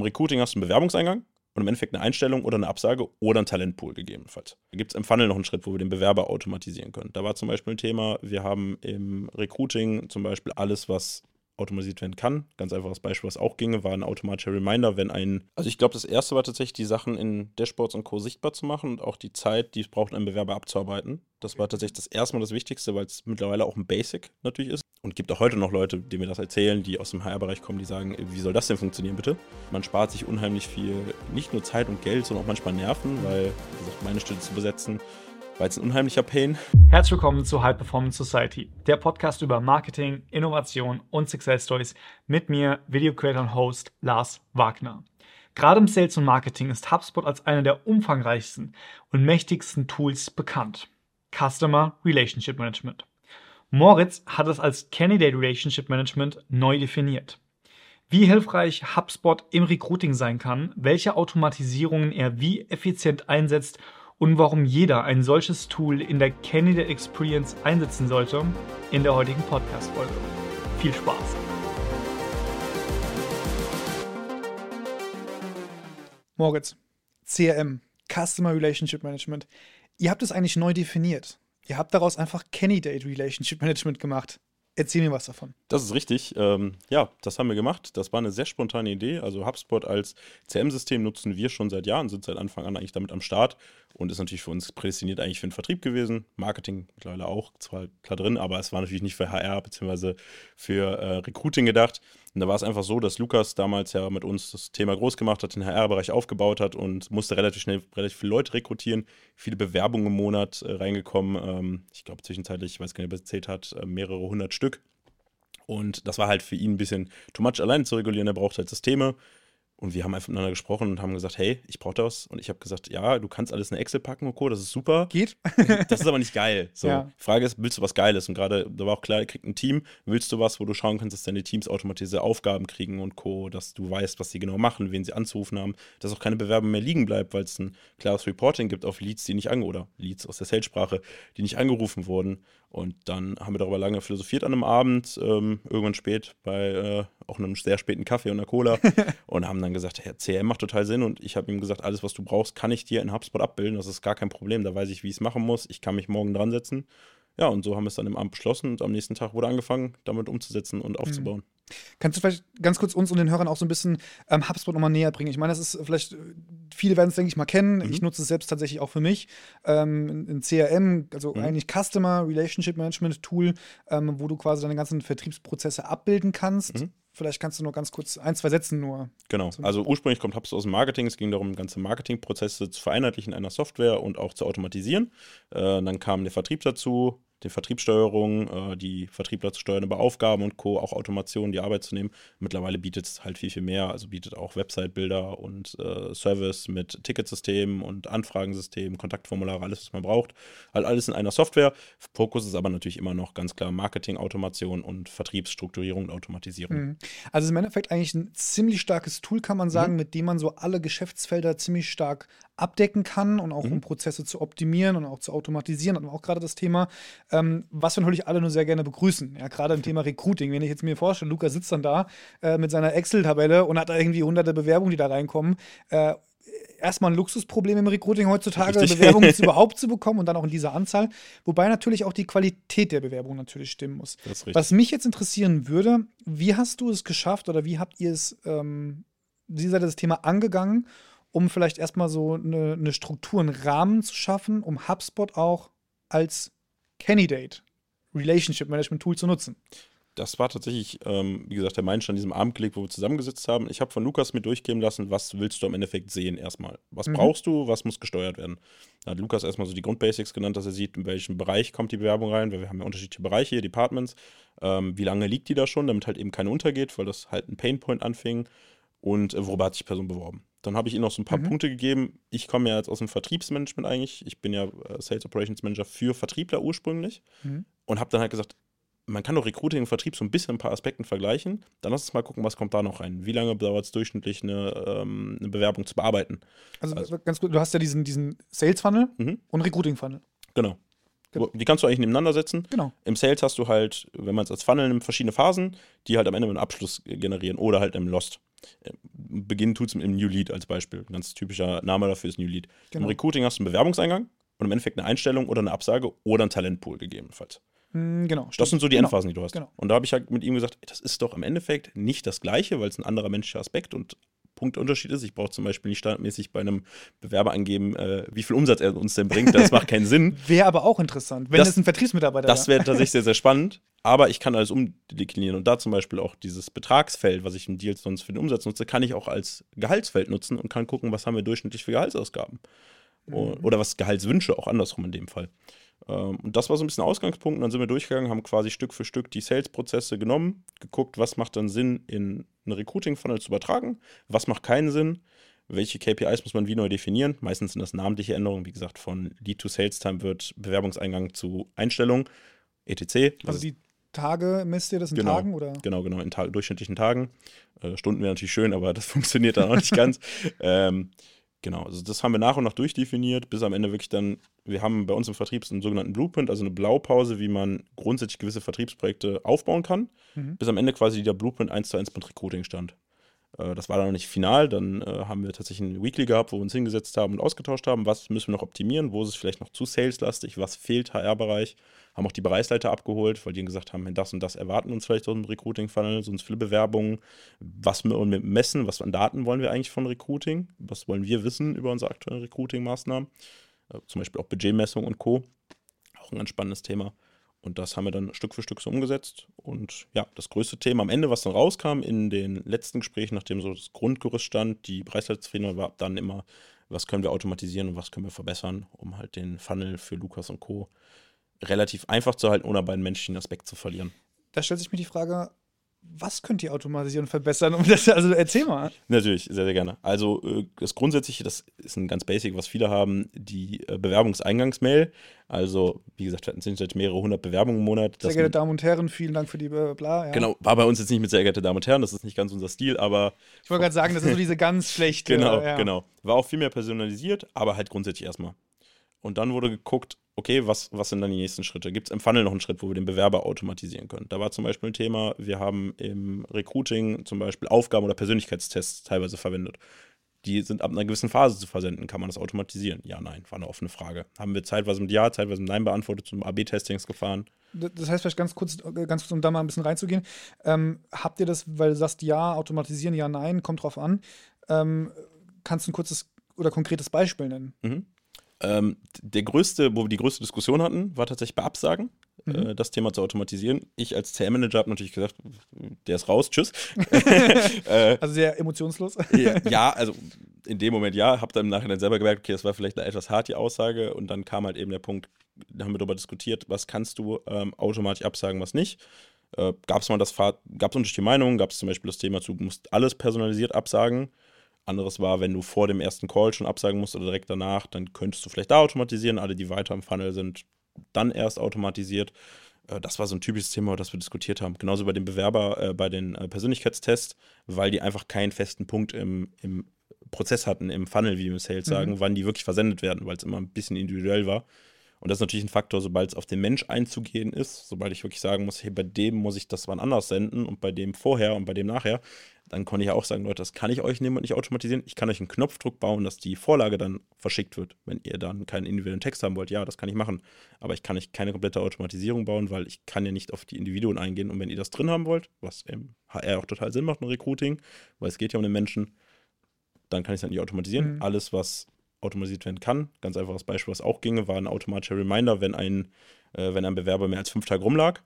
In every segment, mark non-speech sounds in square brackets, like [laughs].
Im Recruiting hast du einen Bewerbungseingang und im Endeffekt eine Einstellung oder eine Absage oder ein Talentpool gegebenenfalls. Da gibt es im Funnel noch einen Schritt, wo wir den Bewerber automatisieren können. Da war zum Beispiel ein Thema, wir haben im Recruiting zum Beispiel alles, was automatisiert werden kann. Ganz einfaches Beispiel, was auch ginge, war ein automatischer Reminder, wenn ein. Also ich glaube, das erste war tatsächlich, die Sachen in Dashboards und Co. sichtbar zu machen und auch die Zeit, die es braucht, einen Bewerber abzuarbeiten. Das war tatsächlich das erste Mal das Wichtigste, weil es mittlerweile auch ein Basic natürlich ist. Und gibt auch heute noch Leute, die mir das erzählen, die aus dem HR-Bereich kommen, die sagen, wie soll das denn funktionieren, bitte? Man spart sich unheimlich viel, nicht nur Zeit und Geld, sondern auch manchmal Nerven, weil, wie gesagt, meine Stelle zu besetzen, war jetzt ein unheimlicher Pain. Herzlich willkommen zu High Performance Society, der Podcast über Marketing, Innovation und Success Stories mit mir, Video Creator und Host Lars Wagner. Gerade im Sales und Marketing ist HubSpot als einer der umfangreichsten und mächtigsten Tools bekannt. Customer Relationship Management. Moritz hat es als Candidate Relationship Management neu definiert. Wie hilfreich HubSpot im Recruiting sein kann, welche Automatisierungen er wie effizient einsetzt und warum jeder ein solches Tool in der Candidate Experience einsetzen sollte, in der heutigen Podcast-Folge. Viel Spaß! Moritz, CRM, Customer Relationship Management. Ihr habt es eigentlich neu definiert. Ihr habt daraus einfach Candidate Relationship Management gemacht. Erzähl mir was davon. Das ist richtig. Ähm, ja, das haben wir gemacht. Das war eine sehr spontane Idee. Also HubSpot als CM-System nutzen wir schon seit Jahren, sind seit Anfang an eigentlich damit am Start und ist natürlich für uns prädestiniert eigentlich für den Vertrieb gewesen. Marketing mittlerweile auch, zwar klar drin, aber es war natürlich nicht für HR bzw. für äh, Recruiting gedacht. Und da war es einfach so, dass Lukas damals ja mit uns das Thema groß gemacht hat, den HR-Bereich aufgebaut hat und musste relativ schnell relativ viele Leute rekrutieren, viele Bewerbungen im Monat äh, reingekommen. Ähm, ich glaube zwischenzeitlich, ich weiß gar nicht, ob er erzählt hat, äh, mehrere hundert Stück. Und das war halt für ihn ein bisschen too much alleine zu regulieren. Er braucht halt Systeme. Und wir haben einfach miteinander gesprochen und haben gesagt, hey, ich brauche das. Und ich habe gesagt, ja, du kannst alles in Excel packen und Co., das ist super. Geht. das ist aber nicht geil. So, ja. Frage ist, willst du was Geiles? Und gerade, da war auch klar, ihr kriegt ein Team. Willst du was, wo du schauen kannst, dass deine Teams automatisierte Aufgaben kriegen und Co., dass du weißt, was sie genau machen, wen sie anzurufen haben, dass auch keine Bewerbung mehr liegen bleibt, weil es ein klares Reporting gibt auf Leads, die nicht ange oder Leads aus der Sales-Sprache, die nicht angerufen wurden. Und dann haben wir darüber lange philosophiert an einem Abend, ähm, irgendwann spät, bei äh, auch einem sehr späten Kaffee und einer Cola [laughs] und haben dann gesagt, hey, CRM macht total Sinn und ich habe ihm gesagt, alles, was du brauchst, kann ich dir in HubSpot abbilden, das ist gar kein Problem, da weiß ich, wie ich es machen muss, ich kann mich morgen dran setzen. Ja, und so haben wir es dann im Abend beschlossen und am nächsten Tag wurde angefangen, damit umzusetzen und aufzubauen. Mhm. Kannst du vielleicht ganz kurz uns und den Hörern auch so ein bisschen ähm, HubSpot nochmal näher bringen? Ich meine, das ist vielleicht, viele werden es, denke ich, mal kennen. Mhm. Ich nutze es selbst tatsächlich auch für mich. Ähm, ein CRM, also mhm. eigentlich Customer Relationship Management Tool, ähm, wo du quasi deine ganzen Vertriebsprozesse abbilden kannst. Mhm. Vielleicht kannst du nur ganz kurz ein, zwei Sätzen nur. Genau. Also ursprünglich kommt HubSpot aus dem Marketing. Es ging darum, ganze Marketingprozesse zu vereinheitlichen in einer Software und auch zu automatisieren. Äh, dann kam der Vertrieb dazu, die Vertriebssteuerung, äh, die Vertriebler zu steuern über Aufgaben und Co., auch Automation, die Arbeit zu nehmen. Mittlerweile bietet es halt viel, viel mehr. Also bietet auch Website-Bilder und äh, Service mit Ticketsystemen und Anfragensystemen, Kontaktformulare, alles, was man braucht. Halt alles in einer Software. Fokus ist aber natürlich immer noch ganz klar Marketing, Automation und Vertriebsstrukturierung und Automatisierung. Mhm. Also im Endeffekt eigentlich ein ziemlich starkes Tool, kann man sagen, mhm. mit dem man so alle Geschäftsfelder ziemlich stark abdecken kann und auch mhm. um Prozesse zu optimieren und auch zu automatisieren. Hatten wir auch gerade das Thema, ähm, was wir natürlich alle nur sehr gerne begrüßen. Ja, gerade im [laughs] Thema Recruiting. Wenn ich jetzt mir vorstelle, Luca sitzt dann da äh, mit seiner Excel-Tabelle und hat da irgendwie hunderte Bewerbungen, die da reinkommen. Äh, erstmal ein Luxusproblem im Recruiting heutzutage, Richtig. Bewerbungen [laughs] überhaupt zu bekommen und dann auch in dieser Anzahl. Wobei natürlich auch die Qualität der Bewerbung natürlich stimmen muss. Was mich jetzt interessieren würde, wie hast du es geschafft oder wie habt ihr es, ähm, wie seid ihr das Thema angegangen, um vielleicht erstmal so eine, eine Struktur, einen Rahmen zu schaffen, um HubSpot auch als Candidate Relationship Management Tool zu nutzen. Das war tatsächlich, ähm, wie gesagt, der Meilenstein an diesem Abend gelegt, wo wir zusammengesetzt haben. Ich habe von Lukas mir durchgeben lassen, was willst du im Endeffekt sehen erstmal? Was mhm. brauchst du, was muss gesteuert werden? Da hat Lukas erstmal so die Grundbasics genannt, dass er sieht, in welchem Bereich kommt die Bewerbung rein, weil wir haben ja unterschiedliche Bereiche hier, Departments. Ähm, wie lange liegt die da schon, damit halt eben keine untergeht, weil das halt ein Painpoint anfing. Und äh, worüber hat sich die Person beworben? Dann habe ich ihnen noch so ein paar mhm. Punkte gegeben. Ich komme ja jetzt aus dem Vertriebsmanagement eigentlich. Ich bin ja äh, Sales Operations Manager für Vertriebler ursprünglich. Mhm. Und habe dann halt gesagt, man kann doch Recruiting und Vertrieb so ein bisschen ein paar Aspekten vergleichen. Dann lass uns mal gucken, was kommt da noch rein. Wie lange dauert es durchschnittlich, eine, ähm, eine, Bewerbung zu bearbeiten? Also, also, ganz gut, du hast ja diesen, diesen Sales-Funnel mhm. und Recruiting-Funnel. Genau. Genau. Die kannst du eigentlich nebeneinander setzen. Genau. Im Sales hast du halt, wenn man es als Funnel nimmt, verschiedene Phasen, die halt am Ende einen Abschluss generieren oder halt im Lost. beginnen tut es im New Lead als Beispiel. Ein ganz typischer Name dafür ist New Lead. Genau. Im Recruiting hast du einen Bewerbungseingang und im Endeffekt eine Einstellung oder eine Absage oder ein Talentpool gegebenenfalls. Hm, genau. Stimmt. Das sind so die genau. Endphasen, die du hast. Genau. Und da habe ich halt mit ihm gesagt, das ist doch im Endeffekt nicht das Gleiche, weil es ein anderer menschlicher Aspekt und Punktunterschied ist. Ich brauche zum Beispiel nicht standardmäßig bei einem Bewerber angeben, äh, wie viel Umsatz er uns denn bringt. Das macht keinen Sinn. [laughs] Wäre aber auch interessant, wenn das, es ein Vertriebsmitarbeiter Das wäre tatsächlich sehr, sehr spannend. Aber ich kann alles umdeklinieren. Und da zum Beispiel auch dieses Betragsfeld, was ich im Deal sonst für den Umsatz nutze, kann ich auch als Gehaltsfeld nutzen und kann gucken, was haben wir durchschnittlich für Gehaltsausgaben. Mhm. Oder was Gehaltswünsche, auch andersrum in dem Fall. Ähm, und das war so ein bisschen Ausgangspunkt. Und dann sind wir durchgegangen, haben quasi Stück für Stück die Sales-Prozesse genommen, geguckt, was macht dann Sinn, in einen Recruiting-Funnel zu übertragen, was macht keinen Sinn, welche KPIs muss man wie neu definieren. Meistens sind das namentliche Änderungen. Wie gesagt, von Lead to Sales Time wird Bewerbungseingang zu Einstellung, etc. Also die Tage misst ihr das in genau, Tagen? Oder? Genau, genau, in ta durchschnittlichen Tagen. Äh, Stunden wäre natürlich schön, aber das [laughs] funktioniert dann auch nicht ganz. Ähm, Genau, also das haben wir nach und nach durchdefiniert, bis am Ende wirklich dann, wir haben bei uns im Vertrieb einen sogenannten Blueprint, also eine Blaupause, wie man grundsätzlich gewisse Vertriebsprojekte aufbauen kann, mhm. bis am Ende quasi der Blueprint 1 zu 1 mit Recruiting stand. Äh, das war dann noch nicht final, dann äh, haben wir tatsächlich ein Weekly gehabt, wo wir uns hingesetzt haben und ausgetauscht haben, was müssen wir noch optimieren, wo ist es vielleicht noch zu saleslastig, was fehlt HR-Bereich, haben auch die Bereichsleiter abgeholt, weil die gesagt haben, das und das erwarten uns vielleicht aus dem Recruiting-Funnel, sonst viele Bewerbungen. Was wollen wir messen, was an Daten wollen wir eigentlich von Recruiting? Was wollen wir wissen über unsere aktuellen Recruiting-Maßnahmen? Äh, zum Beispiel auch Budgetmessung und Co. Auch ein ganz spannendes Thema. Und das haben wir dann Stück für Stück so umgesetzt. Und ja, das größte Thema am Ende, was dann rauskam in den letzten Gesprächen, nachdem so das Grundgerüst stand, die Preisleitungsfehler war dann immer, was können wir automatisieren und was können wir verbessern, um halt den Funnel für Lukas und Co relativ einfach zu halten, ohne bei den menschlichen Aspekt zu verlieren. Da stellt sich mir die Frage, was könnt ihr automatisieren und verbessern? Um das, also erzähl mal. Natürlich, sehr, sehr gerne. Also äh, das Grundsätzliche, das ist ein ganz Basic, was viele haben, die äh, Bewerbungseingangsmail. Also, wie gesagt, wir hatten sind mehrere hundert Bewerbungen im Monat. Sehr geehrte Damen und Herren, vielen Dank für die äh, bla. Ja. Genau, war bei uns jetzt nicht mit sehr geehrte Damen und Herren, das ist nicht ganz unser Stil, aber. Ich wollte gerade sagen, das ist so diese ganz schlechte. [laughs] genau, ja. genau. War auch viel mehr personalisiert, aber halt grundsätzlich erstmal. Und dann wurde geguckt, okay, was, was sind dann die nächsten Schritte? Gibt es im Funnel noch einen Schritt, wo wir den Bewerber automatisieren können? Da war zum Beispiel ein Thema, wir haben im Recruiting zum Beispiel Aufgaben- oder Persönlichkeitstests teilweise verwendet. Die sind ab einer gewissen Phase zu versenden. Kann man das automatisieren? Ja, nein, war eine offene Frage. Haben wir zeitweise mit Ja, zeitweise mit Nein beantwortet, zum AB-Testings gefahren. Das heißt, vielleicht ganz kurz, ganz kurz, um da mal ein bisschen reinzugehen. Ähm, habt ihr das, weil du sagst Ja, automatisieren, Ja, Nein, kommt drauf an. Ähm, kannst du ein kurzes oder konkretes Beispiel nennen? Mhm. Ähm, der größte, wo wir die größte Diskussion hatten, war tatsächlich bei Absagen. Mhm. Äh, das Thema zu automatisieren. Ich als CM-Manager habe natürlich gesagt, der ist raus, tschüss. [laughs] äh, also sehr emotionslos. [laughs] ja, also in dem Moment ja, habe dann im Nachhinein selber gemerkt, okay, das war vielleicht eine etwas hart die Aussage und dann kam halt eben der Punkt, da haben wir darüber diskutiert, was kannst du ähm, automatisch absagen, was nicht. Äh, gab es mal das gab es unterschiedliche Meinungen, gab es zum Beispiel das Thema zu, du musst alles personalisiert absagen. Anderes war, wenn du vor dem ersten Call schon absagen musst oder direkt danach, dann könntest du vielleicht da automatisieren. Alle, die weiter im Funnel sind, dann erst automatisiert. Äh, das war so ein typisches Thema, das wir diskutiert haben. Genauso bei den Bewerber, äh, bei den äh, Persönlichkeitstests, weil die einfach keinen festen Punkt im, im Prozess hatten, im Funnel, wie wir im Sales mhm. sagen, wann die wirklich versendet werden, weil es immer ein bisschen individuell war. Und das ist natürlich ein Faktor, sobald es auf den Mensch einzugehen ist, sobald ich wirklich sagen muss, hey, bei dem muss ich das wann anders senden und bei dem vorher und bei dem nachher, dann konnte ich ja auch sagen, Leute, das kann ich euch nehmen und nicht automatisieren. Ich kann euch einen Knopfdruck bauen, dass die Vorlage dann verschickt wird. Wenn ihr dann keinen individuellen Text haben wollt, ja, das kann ich machen. Aber ich kann euch keine komplette Automatisierung bauen, weil ich kann ja nicht auf die Individuen eingehen. Und wenn ihr das drin haben wollt, was im HR auch total Sinn macht, ein Recruiting, weil es geht ja um den Menschen, dann kann ich es halt nicht automatisieren. Mhm. Alles, was automatisiert werden kann, ganz einfaches Beispiel, was auch ginge, war ein automatischer Reminder, wenn ein, äh, wenn ein Bewerber mehr als fünf Tage rumlag.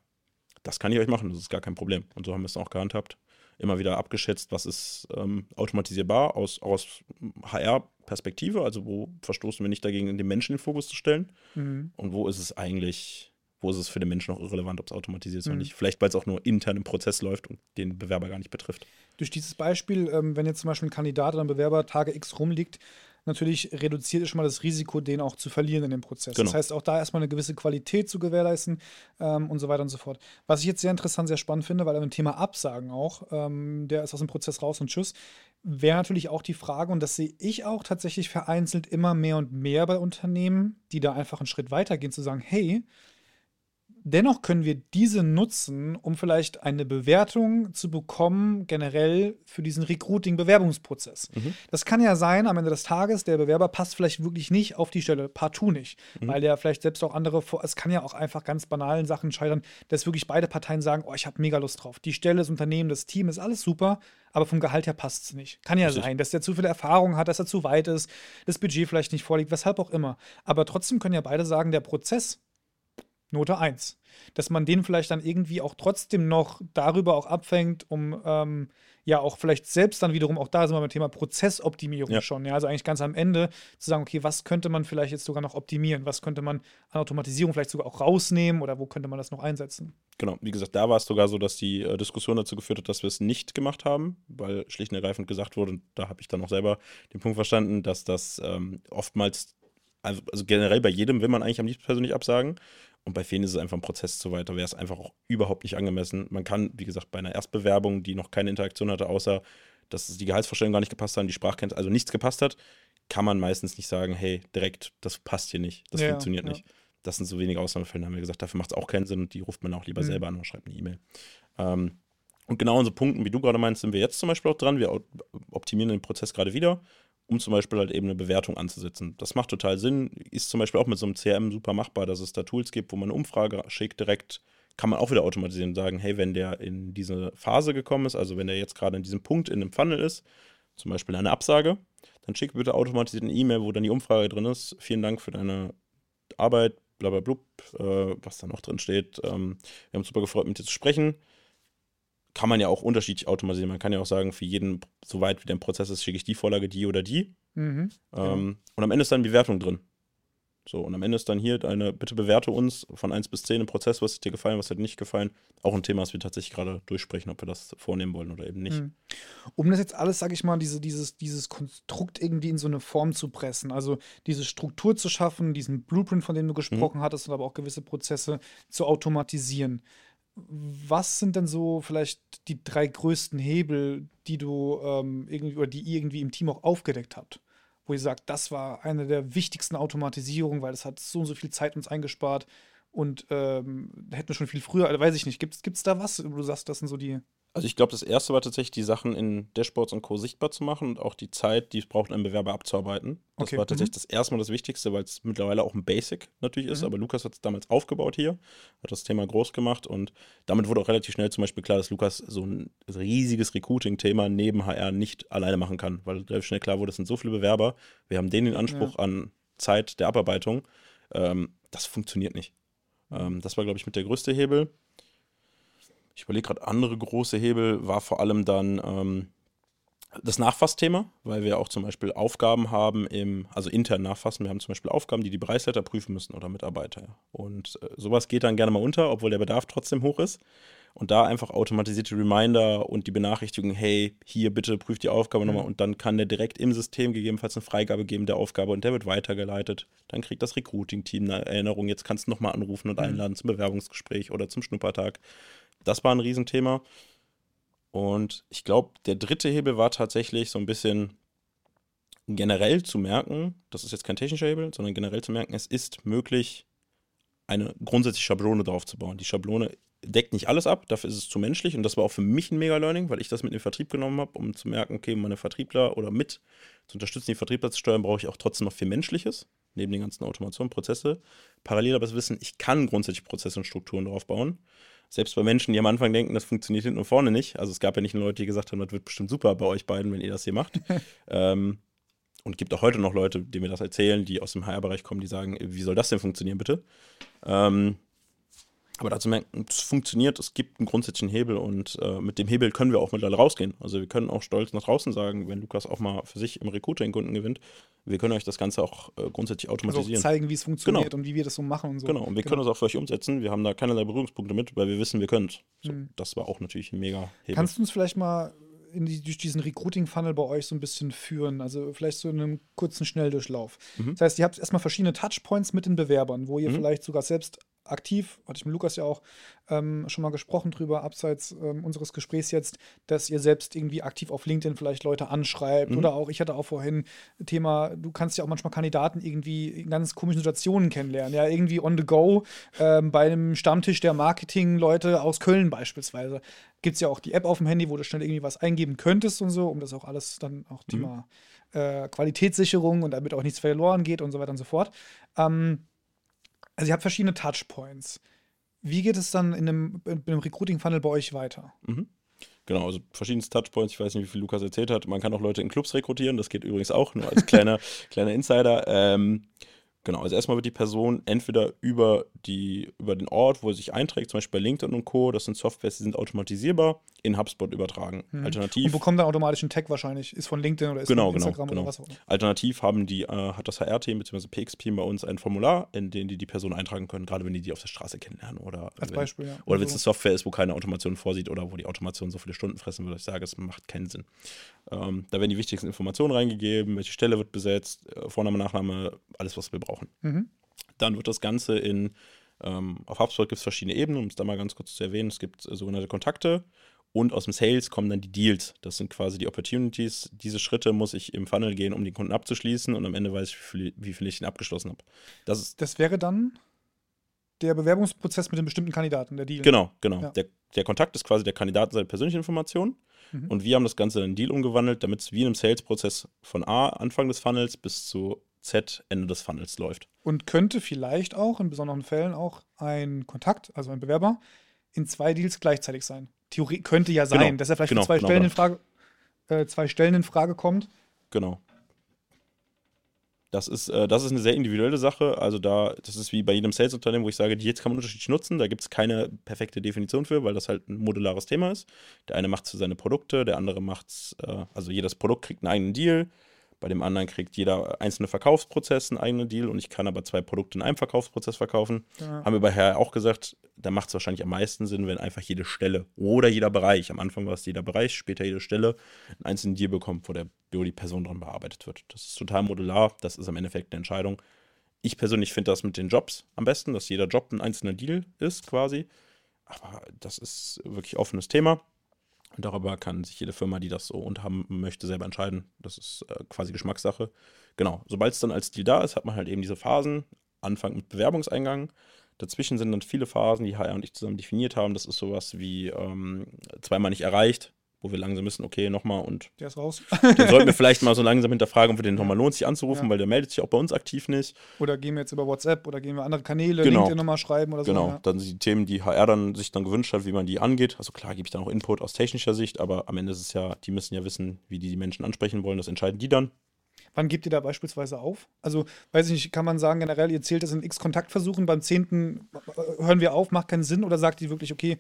Das kann ich euch machen, das ist gar kein Problem. Und so haben wir es auch gehandhabt immer wieder abgeschätzt, was ist ähm, automatisierbar aus, aus HR-Perspektive, also wo verstoßen wir nicht dagegen, den Menschen in den Fokus zu stellen mhm. und wo ist es eigentlich, wo ist es für den Menschen noch irrelevant, ob es automatisiert ist mhm. oder nicht. Vielleicht, weil es auch nur intern im Prozess läuft und den Bewerber gar nicht betrifft. Durch dieses Beispiel, ähm, wenn jetzt zum Beispiel ein Kandidat oder ein Bewerber Tage X rumliegt, natürlich reduziert es schon mal das Risiko, den auch zu verlieren in dem Prozess. Genau. Das heißt, auch da erstmal eine gewisse Qualität zu gewährleisten ähm, und so weiter und so fort. Was ich jetzt sehr interessant, sehr spannend finde, weil ein Thema Absagen auch, ähm, der ist aus dem Prozess raus und tschüss, wäre natürlich auch die Frage, und das sehe ich auch tatsächlich vereinzelt immer mehr und mehr bei Unternehmen, die da einfach einen Schritt weiter gehen, zu sagen, hey, Dennoch können wir diese nutzen, um vielleicht eine Bewertung zu bekommen, generell für diesen Recruiting-Bewerbungsprozess. Mhm. Das kann ja sein, am Ende des Tages, der Bewerber passt vielleicht wirklich nicht auf die Stelle, partout nicht, mhm. weil der vielleicht selbst auch andere, es kann ja auch einfach ganz banalen Sachen scheitern, dass wirklich beide Parteien sagen, oh, ich habe mega Lust drauf. Die Stelle, das Unternehmen, das Team ist alles super, aber vom Gehalt her passt es nicht. Kann ja Richtig. sein, dass der zu viele Erfahrung hat, dass er zu weit ist, das Budget vielleicht nicht vorliegt, weshalb auch immer. Aber trotzdem können ja beide sagen, der Prozess Note 1. Dass man den vielleicht dann irgendwie auch trotzdem noch darüber auch abfängt, um ähm, ja auch vielleicht selbst dann wiederum, auch da sind wir beim Thema Prozessoptimierung ja. schon. Ja, also eigentlich ganz am Ende zu sagen, okay, was könnte man vielleicht jetzt sogar noch optimieren? Was könnte man an Automatisierung vielleicht sogar auch rausnehmen oder wo könnte man das noch einsetzen? Genau, wie gesagt, da war es sogar so, dass die äh, Diskussion dazu geführt hat, dass wir es nicht gemacht haben, weil schlicht und ergreifend gesagt wurde, und da habe ich dann auch selber den Punkt verstanden, dass das ähm, oftmals also, also, generell bei jedem will man eigentlich am liebsten persönlich absagen. Und bei vielen ist es einfach ein Prozess zu weit. Da wäre es einfach auch überhaupt nicht angemessen. Man kann, wie gesagt, bei einer Erstbewerbung, die noch keine Interaktion hatte, außer dass die Gehaltsvorstellung gar nicht gepasst hat, die Sprachkenntnis, also nichts gepasst hat, kann man meistens nicht sagen, hey, direkt, das passt hier nicht, das ja, funktioniert ja. nicht. Das sind so wenige Ausnahmefälle, haben wir gesagt, dafür macht es auch keinen Sinn und die ruft man auch lieber mhm. selber an und schreibt eine E-Mail. Ähm, und genau an so Punkten, wie du gerade meinst, sind wir jetzt zum Beispiel auch dran. Wir optimieren den Prozess gerade wieder um zum Beispiel halt eben eine Bewertung anzusetzen. Das macht total Sinn, ist zum Beispiel auch mit so einem CRM super machbar, dass es da Tools gibt, wo man eine Umfrage schickt direkt, kann man auch wieder automatisieren und sagen, hey, wenn der in diese Phase gekommen ist, also wenn der jetzt gerade in diesem Punkt in einem Funnel ist, zum Beispiel eine Absage, dann schick bitte automatisiert eine E-Mail, wo dann die Umfrage drin ist. Vielen Dank für deine Arbeit, blablabla, äh, was da noch drin steht. Ähm, wir haben uns super gefreut, mit dir zu sprechen kann man ja auch unterschiedlich automatisieren. Man kann ja auch sagen, für jeden, soweit wie der Prozess ist, schicke ich die Vorlage, die oder die. Mhm, ähm, ja. Und am Ende ist dann Bewertung drin. So, und am Ende ist dann hier deine, bitte bewerte uns von 1 bis 10 im Prozess, was hat dir gefallen, was hat dir nicht gefallen. Auch ein Thema, das wir tatsächlich gerade durchsprechen, ob wir das vornehmen wollen oder eben nicht. Mhm. Um das jetzt alles, sag ich mal, diese, dieses, dieses Konstrukt irgendwie in so eine Form zu pressen, also diese Struktur zu schaffen, diesen Blueprint, von dem du gesprochen mhm. hattest, und aber auch gewisse Prozesse zu automatisieren was sind denn so vielleicht die drei größten Hebel, die du ähm, irgendwie oder die irgendwie im Team auch aufgedeckt habt? Wo ihr sagt, das war eine der wichtigsten Automatisierungen, weil es hat so und so viel Zeit uns eingespart und ähm, hätten wir schon viel früher, weiß ich nicht. Gibt es da was, wo du sagst, das sind so die also ich glaube, das erste war tatsächlich, die Sachen in Dashboards und Co. sichtbar zu machen und auch die Zeit, die es braucht, einen Bewerber abzuarbeiten. Das okay. war tatsächlich mhm. das erste Mal das Wichtigste, weil es mittlerweile auch ein Basic natürlich ist. Mhm. Aber Lukas hat es damals aufgebaut hier, hat das Thema groß gemacht und damit wurde auch relativ schnell zum Beispiel klar, dass Lukas so ein riesiges Recruiting-Thema neben HR nicht alleine machen kann, weil relativ schnell klar wurde, es sind so viele Bewerber, wir haben denen den Anspruch ja. an Zeit der Abarbeitung. Ähm, das funktioniert nicht. Ähm, das war, glaube ich, mit der größte Hebel ich überlege gerade, andere große Hebel war vor allem dann ähm, das Nachfassthema, weil wir auch zum Beispiel Aufgaben haben im, also intern nachfassen. Wir haben zum Beispiel Aufgaben, die die Bereichsleiter prüfen müssen oder Mitarbeiter. Und äh, sowas geht dann gerne mal unter, obwohl der Bedarf trotzdem hoch ist. Und da einfach automatisierte Reminder und die Benachrichtigung, hey, hier bitte prüft die Aufgabe mhm. nochmal und dann kann der direkt im System gegebenenfalls eine Freigabe geben der Aufgabe und der wird weitergeleitet. Dann kriegt das Recruiting-Team eine Erinnerung, jetzt kannst du nochmal anrufen und mhm. einladen zum Bewerbungsgespräch oder zum Schnuppertag. Das war ein Riesenthema. Und ich glaube, der dritte Hebel war tatsächlich so ein bisschen generell zu merken, das ist jetzt kein technischer Hebel, sondern generell zu merken, es ist möglich, eine grundsätzliche Schablone drauf zu bauen. Die Schablone deckt nicht alles ab, dafür ist es zu menschlich und das war auch für mich ein Mega-Learning, weil ich das mit den Vertrieb genommen habe, um zu merken, okay, meine Vertriebler oder mit zu unterstützen, die Vertriebler zu steuern, brauche ich auch trotzdem noch viel Menschliches, neben den ganzen Automationen, Prozesse. Parallel aber zu wissen, ich kann grundsätzlich Prozesse und Strukturen drauf bauen selbst bei Menschen, die am Anfang denken, das funktioniert hinten und vorne nicht. Also es gab ja nicht nur Leute, die gesagt haben, das wird bestimmt super bei euch beiden, wenn ihr das hier macht. [laughs] ähm, und gibt auch heute noch Leute, die mir das erzählen, die aus dem HR-Bereich kommen, die sagen, wie soll das denn funktionieren, bitte? Ähm, aber dazu merken, es funktioniert, es gibt einen grundsätzlichen Hebel und äh, mit dem Hebel können wir auch mittlerweile rausgehen. Also wir können auch stolz nach draußen sagen, wenn Lukas auch mal für sich im Recruiting Kunden gewinnt, wir können euch das Ganze auch äh, grundsätzlich also automatisieren. Also zeigen, wie es funktioniert genau. und wie wir das so machen und so. Genau, und wir genau. können das auch für euch umsetzen. Wir haben da keinerlei Berührungspunkte mit, weil wir wissen, wir können es. So, mhm. Das war auch natürlich ein mega Hebel. Kannst du uns vielleicht mal die, durch diesen Recruiting-Funnel bei euch so ein bisschen führen? Also vielleicht so in einem kurzen Schnelldurchlauf. Mhm. Das heißt, ihr habt erstmal verschiedene Touchpoints mit den Bewerbern, wo ihr mhm. vielleicht sogar selbst aktiv, hatte ich mit Lukas ja auch ähm, schon mal gesprochen drüber, abseits ähm, unseres Gesprächs jetzt, dass ihr selbst irgendwie aktiv auf LinkedIn vielleicht Leute anschreibt mhm. oder auch, ich hatte auch vorhin Thema, du kannst ja auch manchmal Kandidaten irgendwie in ganz komischen Situationen kennenlernen, ja, irgendwie on the go, ähm, bei einem Stammtisch der Marketing-Leute aus Köln beispielsweise. Gibt es ja auch die App auf dem Handy, wo du schnell irgendwie was eingeben könntest und so, um das auch alles dann auch mhm. Thema äh, Qualitätssicherung und damit auch nichts verloren geht und so weiter und so fort. Ähm, also ihr habt verschiedene Touchpoints. Wie geht es dann in einem, in einem Recruiting-Funnel bei euch weiter? Mhm. Genau, also verschiedene Touchpoints. Ich weiß nicht, wie viel Lukas erzählt hat. Man kann auch Leute in Clubs rekrutieren. Das geht übrigens auch, nur als kleiner, [laughs] kleiner Insider. Ähm, Genau, also erstmal wird die Person entweder über, die, über den Ort, wo er sich einträgt, zum Beispiel bei LinkedIn und Co., das sind Softwares, die sind automatisierbar, in HubSpot übertragen. Mhm. Alternativ. Und bekommt dann automatisch einen Tag wahrscheinlich, ist von LinkedIn oder ist genau, von genau, Instagram genau, oder was auch immer. Alternativ haben die, äh, hat das HR-Team bzw. PX-Team bei uns ein Formular, in dem die die Person eintragen können, gerade wenn die die auf der Straße kennenlernen oder Als wenn, Beispiel, ja. Oder wenn es eine Software ist, wo keine Automation vorsieht oder wo die Automation so viele Stunden fressen würde, ich sage, es macht keinen Sinn. Ähm, da werden die wichtigsten Informationen reingegeben, welche Stelle wird besetzt, äh, Vorname, Nachname, alles, was wir brauchen. Mhm. Dann wird das Ganze in, ähm, auf HubSpot gibt es verschiedene Ebenen, um es da mal ganz kurz zu erwähnen. Es gibt äh, sogenannte Kontakte und aus dem Sales kommen dann die Deals. Das sind quasi die Opportunities. Diese Schritte muss ich im Funnel gehen, um den Kunden abzuschließen und am Ende weiß ich, wie viel, wie viel ich ihn abgeschlossen habe. Das, das wäre dann der Bewerbungsprozess mit dem bestimmten Kandidaten, der Deal. Genau, genau. Ja. Der, der Kontakt ist quasi der Kandidat seine persönliche Information. Mhm. Und wir haben das Ganze in einen Deal umgewandelt, damit es wie in einem Sales-Prozess von A, Anfang des Funnels, bis zu Z Ende des Funnels läuft. Und könnte vielleicht auch in besonderen Fällen auch ein Kontakt, also ein Bewerber, in zwei Deals gleichzeitig sein. Theorie könnte ja sein, genau. dass er vielleicht genau, für zwei, genau, Stellen in Frage, äh, zwei Stellen in Frage kommt. Genau. Das ist, äh, das ist eine sehr individuelle Sache. Also da, das ist wie bei jedem Sales-Unternehmen, wo ich sage, die jetzt kann man unterschiedlich nutzen. Da gibt es keine perfekte Definition für, weil das halt ein modulares Thema ist. Der eine macht es für seine Produkte, der andere macht es, äh, also jedes Produkt kriegt einen eigenen Deal. Bei dem anderen kriegt jeder einzelne Verkaufsprozess einen eigenen Deal und ich kann aber zwei Produkte in einem Verkaufsprozess verkaufen. Ja. Haben wir bei Herr auch gesagt, da macht es wahrscheinlich am meisten Sinn, wenn einfach jede Stelle oder jeder Bereich, am Anfang war es jeder Bereich, später jede Stelle, einen einzelnen Deal bekommt, wo, der, wo die Person dran bearbeitet wird. Das ist total modular, das ist am Endeffekt eine Entscheidung. Ich persönlich finde das mit den Jobs am besten, dass jeder Job ein einzelner Deal ist quasi. Aber das ist wirklich offenes Thema. Und darüber kann sich jede Firma, die das so unterhaben möchte, selber entscheiden. Das ist äh, quasi Geschmackssache. Genau, sobald es dann als Deal da ist, hat man halt eben diese Phasen. Anfang mit Bewerbungseingang. Dazwischen sind dann viele Phasen, die HR und ich zusammen definiert haben. Das ist sowas wie ähm, zweimal nicht erreicht, wo wir langsam wissen, okay, nochmal und. Der ist raus. den sollten wir vielleicht mal so [laughs] langsam hinterfragen, ob wir den nochmal lohnt, sich anzurufen, ja. weil der meldet sich auch bei uns aktiv nicht. Oder gehen wir jetzt über WhatsApp oder gehen wir andere Kanäle, genau. LinkedIn nochmal schreiben oder genau. so. Genau, ja. dann sind die Themen, die HR dann sich dann gewünscht hat, wie man die angeht. Also klar gebe ich dann auch Input aus technischer Sicht, aber am Ende ist es ja, die müssen ja wissen, wie die die Menschen ansprechen wollen. Das entscheiden die dann. Wann gebt ihr da beispielsweise auf? Also, weiß ich nicht, kann man sagen, generell, ihr zählt das in x Kontaktversuchen, beim zehnten äh, hören wir auf, macht keinen Sinn oder sagt ihr wirklich, okay,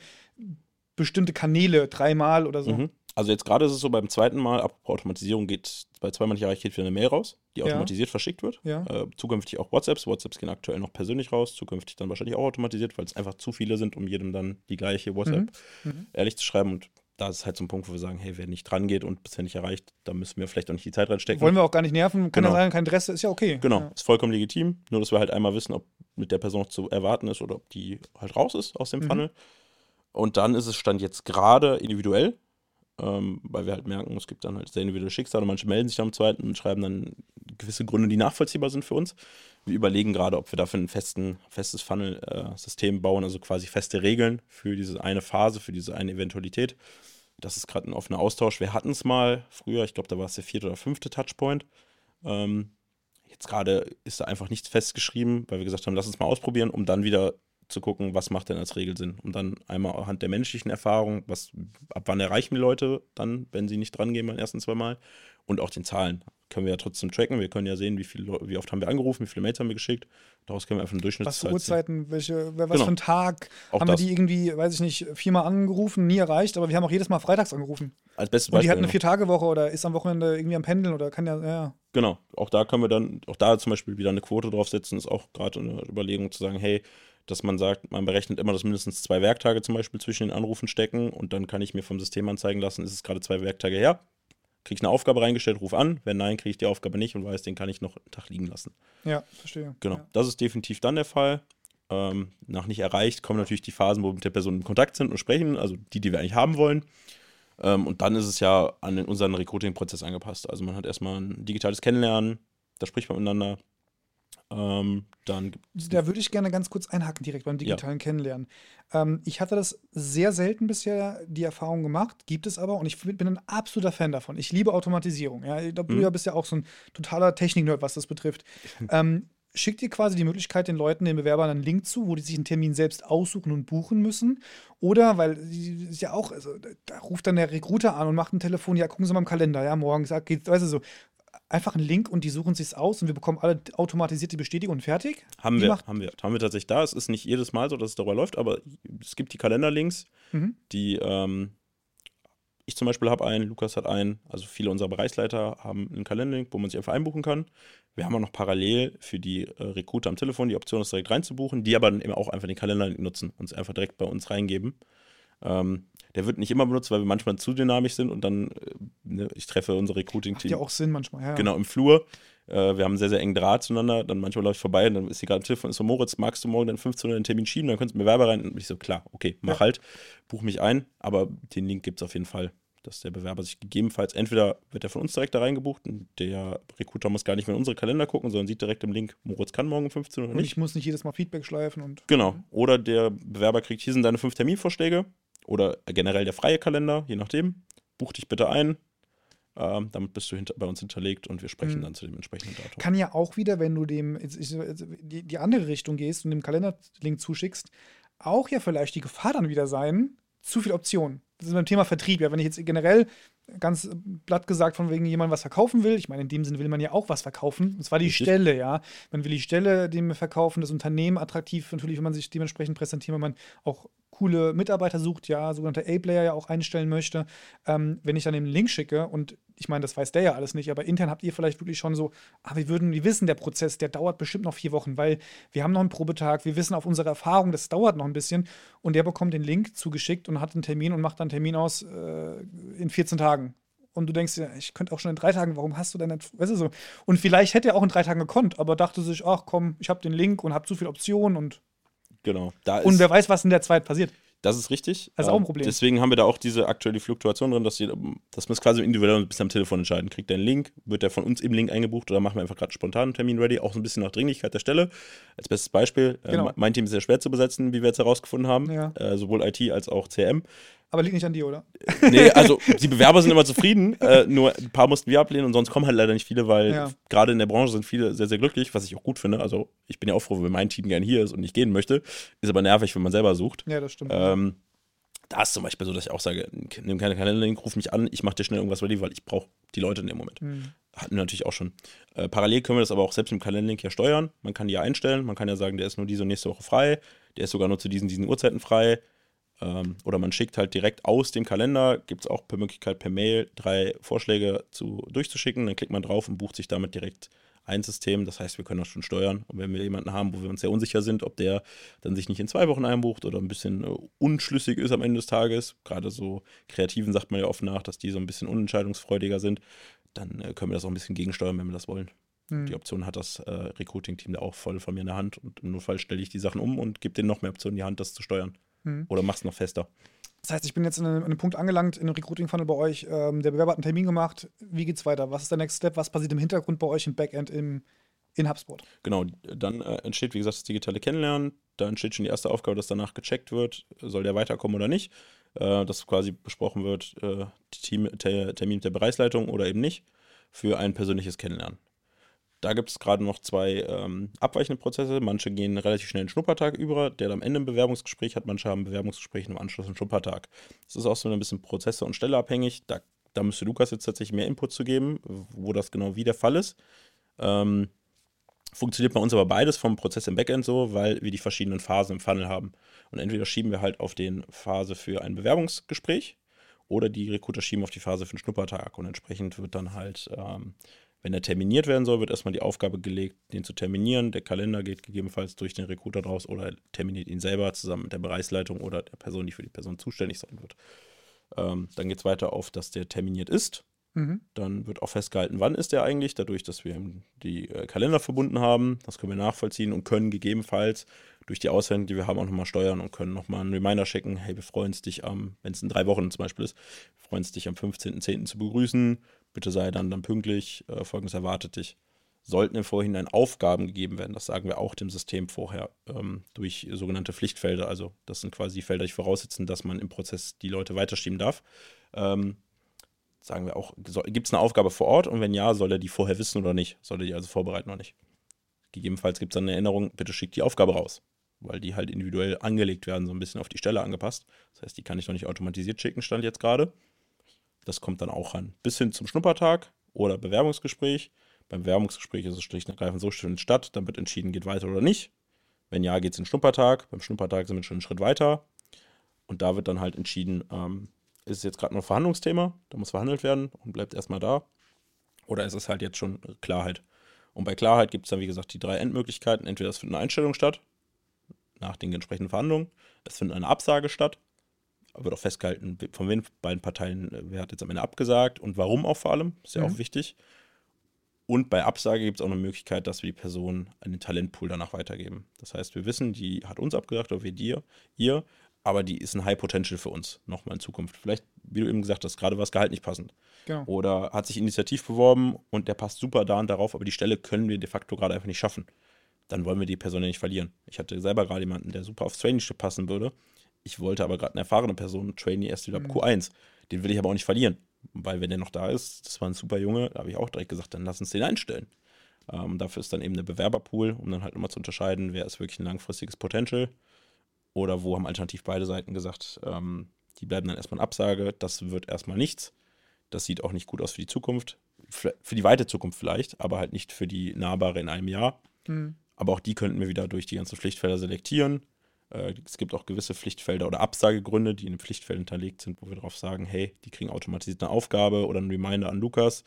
bestimmte Kanäle dreimal oder so? Mhm. Also jetzt gerade ist es so, beim zweiten Mal, ab Automatisierung geht bei zweimal nicht erreicht, geht wieder eine Mail raus, die automatisiert ja. verschickt wird. Ja. Äh, zukünftig auch WhatsApps. WhatsApps gehen aktuell noch persönlich raus, zukünftig dann wahrscheinlich auch automatisiert, weil es einfach zu viele sind, um jedem dann die gleiche WhatsApp mhm. Mhm. ehrlich zu schreiben. Und da ist halt so ein Punkt, wo wir sagen, hey, wer nicht dran geht und bisher nicht erreicht, da müssen wir vielleicht auch nicht die Zeit reinstecken. Wollen wir auch gar nicht nerven, kann genau. ja sein, kein Interesse, ist ja okay. Genau, ja. ist vollkommen legitim. Nur, dass wir halt einmal wissen, ob mit der Person noch zu erwarten ist oder ob die halt raus ist aus dem mhm. Funnel. Und dann ist es Stand jetzt gerade individuell ähm, weil wir halt merken, es gibt dann halt sehr individuelle Schicksale. Manche melden sich dann am zweiten und schreiben dann gewisse Gründe, die nachvollziehbar sind für uns. Wir überlegen gerade, ob wir dafür ein festen, festes Funnel-System bauen, also quasi feste Regeln für diese eine Phase, für diese eine Eventualität. Das ist gerade ein offener Austausch. Wir hatten es mal früher, ich glaube, da war es der vierte oder fünfte Touchpoint. Ähm, jetzt gerade ist da einfach nichts festgeschrieben, weil wir gesagt haben, lass uns mal ausprobieren, um dann wieder zu gucken, was macht denn als Regel Sinn. Und dann einmal anhand der menschlichen Erfahrung, was, ab wann erreichen die Leute dann, wenn sie nicht dran gehen beim ersten zwei Mal. Und auch den Zahlen können wir ja trotzdem tracken. Wir können ja sehen, wie, viel, wie oft haben wir angerufen, wie viele Mails haben wir geschickt. Daraus können wir einfach einen Durchschnitt Was für Uhrzeiten, welche, was genau. für ein Tag auch haben das. wir die irgendwie, weiß ich nicht, viermal angerufen, nie erreicht, aber wir haben auch jedes Mal freitags angerufen. Als bestes Beispiel. Und die hat eine Vier-Tage-Woche oder ist am Wochenende irgendwie am Pendeln oder kann ja, ja. Genau, auch da können wir dann, auch da zum Beispiel wieder eine Quote draufsetzen, ist auch gerade eine Überlegung zu sagen, hey, dass man sagt, man berechnet immer, dass mindestens zwei Werktage zum Beispiel zwischen den Anrufen stecken und dann kann ich mir vom System anzeigen lassen, ist es gerade zwei Werktage her, kriege ich eine Aufgabe reingestellt, ruf an, wenn nein, kriege ich die Aufgabe nicht und weiß, den kann ich noch einen Tag liegen lassen. Ja, verstehe. Genau, ja. das ist definitiv dann der Fall. Ähm, nach nicht erreicht kommen natürlich die Phasen, wo wir mit der Person in Kontakt sind und sprechen, also die, die wir eigentlich haben wollen. Ähm, und dann ist es ja an unseren Recruiting-Prozess angepasst. Also man hat erstmal ein digitales Kennenlernen, da spricht man miteinander. Ähm, dann da würde ich gerne ganz kurz einhaken direkt beim digitalen ja. Kennenlernen. Ähm, ich hatte das sehr selten bisher die Erfahrung gemacht, gibt es aber und ich bin ein absoluter Fan davon. Ich liebe Automatisierung. Ja, ich glaube, mhm. du bist ja auch so ein totaler Technik-Nerd, was das betrifft. ähm, schickt ihr quasi die Möglichkeit den Leuten, den Bewerbern einen Link zu, wo die sich einen Termin selbst aussuchen und buchen müssen. Oder, weil ist ja auch, also, da ruft dann der Recruiter an und macht ein Telefon, ja, gucken Sie mal im Kalender, ja, morgen sagt, geht, weißt du so, einfach einen Link und die suchen sich aus und wir bekommen alle automatisiert die Bestätigung und fertig? Haben wir, haben wir, haben wir tatsächlich da. Es ist nicht jedes Mal so, dass es darüber läuft, aber es gibt die Kalenderlinks, mhm. die ähm, ich zum Beispiel habe einen, Lukas hat einen, also viele unserer Bereichsleiter haben einen Kalenderlink, wo man sich einfach einbuchen kann. Wir haben auch noch parallel für die äh, Recruiter am Telefon die Option, das direkt reinzubuchen, die aber dann eben auch einfach den Kalenderlink nutzen und es einfach direkt bei uns reingeben. Ähm, der wird nicht immer benutzt, weil wir manchmal zu dynamisch sind und dann, äh, ne, ich treffe unser Recruiting-Team. Ja auch Sinn manchmal, ja. Genau, im Flur. Äh, wir haben einen sehr, sehr engen Draht zueinander. Dann manchmal läuft ich vorbei und dann ist sie gerade am Telefon, ist so, Moritz, magst du morgen dann 15 Uhr den Termin schieben? Dann könntest du mir Bewerber rein. Und ich so, klar, okay, mach ja. halt, buch mich ein. Aber den Link gibt es auf jeden Fall dass der Bewerber sich gegebenenfalls, entweder wird er von uns direkt da reingebucht und der Recruiter muss gar nicht mehr in unsere Kalender gucken, sondern sieht direkt im Link, Moritz kann morgen um 15 Uhr oder nicht. Und ich muss nicht jedes Mal Feedback schleifen und. Genau. Oder der Bewerber kriegt, hier sind deine fünf Terminvorschläge oder generell der freie Kalender, je nachdem. Buch dich bitte ein. Ähm, damit bist du hinter, bei uns hinterlegt und wir sprechen mhm. dann zu dem entsprechenden Datum. Kann ja auch wieder, wenn du dem die, die andere Richtung gehst und dem Kalenderlink zuschickst, auch ja vielleicht die Gefahr dann wieder sein, zu viele Optionen. Das ist beim Thema Vertrieb. Ja, wenn ich jetzt generell ganz platt gesagt von wegen jemand was verkaufen will, ich meine, in dem Sinne will man ja auch was verkaufen. Und zwar die Richtig. Stelle, ja. Man will die Stelle dem verkaufen, das Unternehmen attraktiv, natürlich, wenn man sich dementsprechend präsentiert, wenn man auch coole Mitarbeiter sucht, ja, sogenannte A-Player ja auch einstellen möchte. Ähm, wenn ich dann den Link schicke und ich meine, das weiß der ja alles nicht, aber intern habt ihr vielleicht wirklich schon so, ah, wir würden, wir wissen, der Prozess, der dauert bestimmt noch vier Wochen, weil wir haben noch einen Probetag, wir wissen auf unsere Erfahrung, das dauert noch ein bisschen und der bekommt den Link zugeschickt und hat einen Termin und macht dann einen Termin aus äh, in 14 Tagen. Und du denkst dir, ich könnte auch schon in drei Tagen, warum hast du denn weißt du so? Und vielleicht hätte er auch in drei Tagen gekonnt, aber dachte sich, ach komm, ich habe den Link und habe zu viele Optionen und. Genau. und wer weiß, was in der Zeit passiert. Das ist richtig. Das ist auch ein ähm, Problem. Deswegen haben wir da auch diese aktuelle Fluktuation drin, dass, die, dass man es quasi individuell bisschen am Telefon entscheiden. Kriegt der einen Link, wird der von uns im Link eingebucht oder machen wir einfach gerade spontan einen Termin ready? Auch so ein bisschen nach Dringlichkeit der Stelle. Als bestes Beispiel, äh, genau. äh, mein Team ist sehr schwer zu besetzen, wie wir jetzt herausgefunden haben. Ja. Äh, sowohl IT als auch CM. Aber liegt nicht an dir, oder? Nee, also die Bewerber sind immer zufrieden. Äh, nur ein paar mussten wir ablehnen und sonst kommen halt leider nicht viele, weil ja. gerade in der Branche sind viele sehr, sehr glücklich, was ich auch gut finde. Also ich bin ja auch froh, wenn mein Team gerne hier ist und nicht gehen möchte. Ist aber nervig, wenn man selber sucht. Ja, das stimmt. Ähm, da ist zum Beispiel so, dass ich auch sage, nimm keine Kalenderlink, ruf mich an, ich mache dir schnell irgendwas ready, weil ich brauche die Leute in dem Moment. Mhm. Hatten wir natürlich auch schon. Äh, parallel können wir das aber auch selbst im Kalenderlink ja steuern. Man kann die ja einstellen, man kann ja sagen, der ist nur diese und nächste Woche frei, der ist sogar nur zu diesen, diesen Uhrzeiten frei. Ähm, oder man schickt halt direkt aus dem Kalender, gibt es auch per Möglichkeit per Mail drei Vorschläge zu, durchzuschicken, dann klickt man drauf und bucht sich damit direkt ein System. Das heißt, wir können das schon steuern. Und wenn wir jemanden haben, wo wir uns sehr unsicher sind, ob der dann sich nicht in zwei Wochen einbucht oder ein bisschen äh, unschlüssig ist am Ende des Tages, gerade so Kreativen sagt man ja oft nach, dass die so ein bisschen unentscheidungsfreudiger sind, dann äh, können wir das auch ein bisschen gegensteuern, wenn wir das wollen. Mhm. Die Option hat das äh, Recruiting-Team da auch voll von mir in der Hand und im Notfall stelle ich die Sachen um und gebe denen noch mehr Optionen in die Hand, das zu steuern. Mhm. Oder mach's noch fester. Das heißt, ich bin jetzt an einem, einem Punkt angelangt in dem Recruiting-Funnel bei euch. Ähm, der Bewerber hat einen Termin gemacht. Wie geht's weiter? Was ist der Next Step? Was passiert im Hintergrund bei euch im Backend im, in HubSpot? Genau, dann äh, entsteht, wie gesagt, das digitale Kennenlernen. Da entsteht schon die erste Aufgabe, dass danach gecheckt wird, soll der weiterkommen oder nicht. Äh, dass quasi besprochen wird, äh, Team, Termin mit der Bereichsleitung oder eben nicht, für ein persönliches Kennenlernen. Da gibt es gerade noch zwei ähm, abweichende Prozesse. Manche gehen relativ schnell in den Schnuppertag über, der am Ende ein Bewerbungsgespräch hat. Manche haben ein Bewerbungsgespräch im Anschluss einen Schnuppertag. Das ist auch so ein bisschen Prozesse und Stelle abhängig. Da, da müsste Lukas jetzt tatsächlich mehr Input zu geben, wo das genau wie der Fall ist. Ähm, funktioniert bei uns aber beides vom Prozess im Backend so, weil wir die verschiedenen Phasen im Funnel haben. Und entweder schieben wir halt auf den Phase für ein Bewerbungsgespräch oder die Recruiter schieben auf die Phase für einen Schnuppertag. Und entsprechend wird dann halt ähm, wenn er terminiert werden soll, wird erstmal die Aufgabe gelegt, den zu terminieren. Der Kalender geht gegebenenfalls durch den Recruiter draus oder er terminiert ihn selber zusammen mit der Bereichsleitung oder der Person, die für die Person zuständig sein wird. Ähm, dann geht es weiter auf, dass der terminiert ist. Mhm. Dann wird auch festgehalten, wann ist der eigentlich, dadurch, dass wir die äh, Kalender verbunden haben. Das können wir nachvollziehen und können gegebenenfalls durch die Auswände, die wir haben, auch nochmal steuern und können nochmal einen Reminder schicken, hey, wir freuen uns dich am, wenn es in drei Wochen zum Beispiel ist, wir freuen uns dich am 15.10. zu begrüßen, bitte sei dann dann pünktlich, äh, folgendes erwartet dich. Sollten im Vorhinein Aufgaben gegeben werden, das sagen wir auch dem System vorher, ähm, durch sogenannte Pflichtfelder, also das sind quasi Felder, die voraussetzen, dass man im Prozess die Leute weiterschieben darf. Ähm, sagen wir auch, gibt es eine Aufgabe vor Ort und wenn ja, soll er die vorher wissen oder nicht? Soll er die also vorbereiten oder nicht? Gegebenenfalls gibt es dann eine Erinnerung, bitte schickt die Aufgabe raus, weil die halt individuell angelegt werden, so ein bisschen auf die Stelle angepasst. Das heißt, die kann ich noch nicht automatisiert schicken, stand jetzt gerade. Das kommt dann auch ran. Bis hin zum Schnuppertag oder Bewerbungsgespräch. Beim Bewerbungsgespräch ist es schlicht und ergreifend so, findet statt, dann wird entschieden, geht weiter oder nicht. Wenn ja, geht es in den Schnuppertag. Beim Schnuppertag sind wir schon einen Schritt weiter. Und da wird dann halt entschieden, ähm, ist es jetzt gerade noch ein Verhandlungsthema, da muss verhandelt werden und bleibt erstmal da. Oder ist es halt jetzt schon Klarheit? Und bei Klarheit gibt es dann, wie gesagt, die drei Endmöglichkeiten. Entweder es findet eine Einstellung statt, nach den entsprechenden Verhandlungen. Es findet eine Absage statt. Wird auch festgehalten, von wen beiden Parteien, äh, wer hat jetzt am Ende abgesagt und warum auch vor allem. Ist ja mhm. auch wichtig. Und bei Absage gibt es auch eine Möglichkeit, dass wir die Person an den Talentpool danach weitergeben. Das heißt, wir wissen, die hat uns abgesagt oder wir dir, ihr, aber die ist ein High Potential für uns nochmal in Zukunft. Vielleicht, wie du eben gesagt hast, gerade war das Gehalt nicht passend. Genau. Oder hat sich initiativ beworben und der passt super da und darauf, aber die Stelle können wir de facto gerade einfach nicht schaffen. Dann wollen wir die Person ja nicht verlieren. Ich hatte selber gerade jemanden, der super aufs Traineeship passen würde. Ich wollte aber gerade eine erfahrene Person, Trainee erst wieder mhm. Q1. Den will ich aber auch nicht verlieren. Weil wenn der noch da ist, das war ein super Junge, da habe ich auch direkt gesagt, dann lass uns den einstellen. Ähm, dafür ist dann eben der Bewerberpool, um dann halt immer zu unterscheiden, wer ist wirklich ein langfristiges Potential oder wo haben alternativ beide Seiten gesagt, ähm, die bleiben dann erstmal in Absage, das wird erstmal nichts. Das sieht auch nicht gut aus für die Zukunft. Für die weite Zukunft vielleicht, aber halt nicht für die nahbare in einem Jahr. Mhm. Aber auch die könnten wir wieder durch die ganzen Pflichtfelder selektieren. Äh, es gibt auch gewisse Pflichtfelder oder Absagegründe, die in den Pflichtfeldern hinterlegt sind, wo wir darauf sagen, hey, die kriegen automatisiert eine Aufgabe oder einen Reminder an Lukas.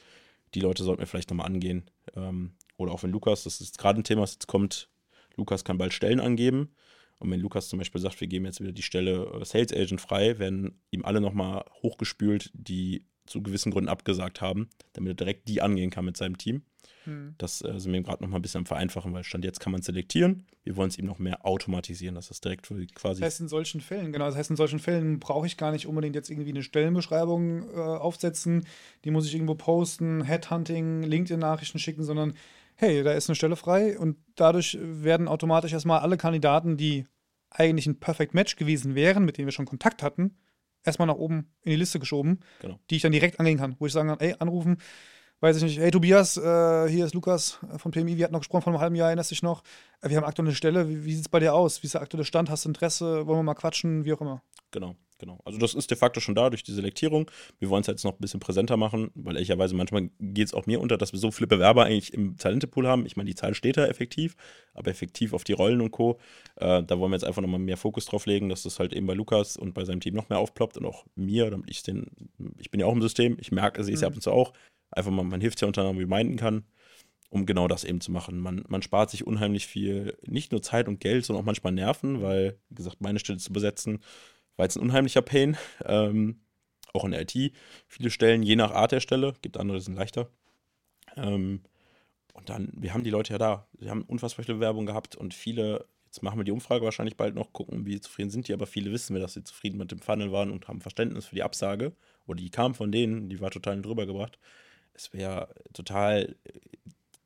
Die Leute sollten wir vielleicht nochmal angehen. Ähm, oder auch wenn Lukas, das ist gerade ein Thema, das jetzt kommt, Lukas kann bald Stellen angeben. Und wenn Lukas zum Beispiel sagt, wir geben jetzt wieder die Stelle äh, Sales Agent frei, werden ihm alle nochmal hochgespült, die zu gewissen Gründen abgesagt haben, damit er direkt die angehen kann mit seinem Team. Hm. Das äh, sind wir gerade noch mal ein bisschen am Vereinfachen, weil Stand jetzt kann man selektieren. Wir wollen es ihm noch mehr automatisieren, dass das direkt quasi. Das heißt, in solchen Fällen, genau, das heißt, in solchen Fällen brauche ich gar nicht unbedingt jetzt irgendwie eine Stellenbeschreibung äh, aufsetzen. Die muss ich irgendwo posten, Headhunting, LinkedIn-Nachrichten schicken, sondern hey, da ist eine Stelle frei und dadurch werden automatisch erstmal alle Kandidaten, die eigentlich ein Perfect Match gewesen wären, mit denen wir schon Kontakt hatten, erstmal nach oben in die Liste geschoben, genau. die ich dann direkt angehen kann, wo ich sagen kann, ey, anrufen, weiß ich nicht, hey Tobias, äh, hier ist Lukas von PMI, wir hatten noch gesprochen vor einem halben Jahr, erinnerst dich noch? Äh, wir haben aktuell eine Stelle, wie, wie sieht es bei dir aus? Wie ist der aktuelle Stand? Hast du Interesse? Wollen wir mal quatschen? Wie auch immer. Genau. Genau. Also das ist de facto schon da durch die Selektierung. Wir wollen es jetzt noch ein bisschen präsenter machen, weil ehrlicherweise manchmal geht es auch mir unter, dass wir so viele Bewerber eigentlich im Talentepool haben. Ich meine, die Zahl steht da effektiv, aber effektiv auf die Rollen und Co. Äh, da wollen wir jetzt einfach nochmal mehr Fokus drauf legen, dass das halt eben bei Lukas und bei seinem Team noch mehr aufploppt und auch mir, damit ich den, ich bin ja auch im System, ich merke, sehe es ja ab und zu auch, einfach mal, man hilft ja unter anderem reminden kann um genau das eben zu machen. Man, man spart sich unheimlich viel, nicht nur Zeit und Geld, sondern auch manchmal Nerven, weil, wie gesagt, meine Stelle zu besetzen, war jetzt ein unheimlicher Pain. Ähm, auch in der IT. Viele Stellen, je nach Art der Stelle, gibt andere, die sind leichter. Ähm, und dann, wir haben die Leute ja da. Wir haben unfassbar viele Bewerbungen gehabt und viele, jetzt machen wir die Umfrage wahrscheinlich bald noch, gucken, wie zufrieden sind die, aber viele wissen wir, dass sie zufrieden mit dem Funnel waren und haben Verständnis für die Absage. Oder die kam von denen, die war total drüber gebracht. Es wäre total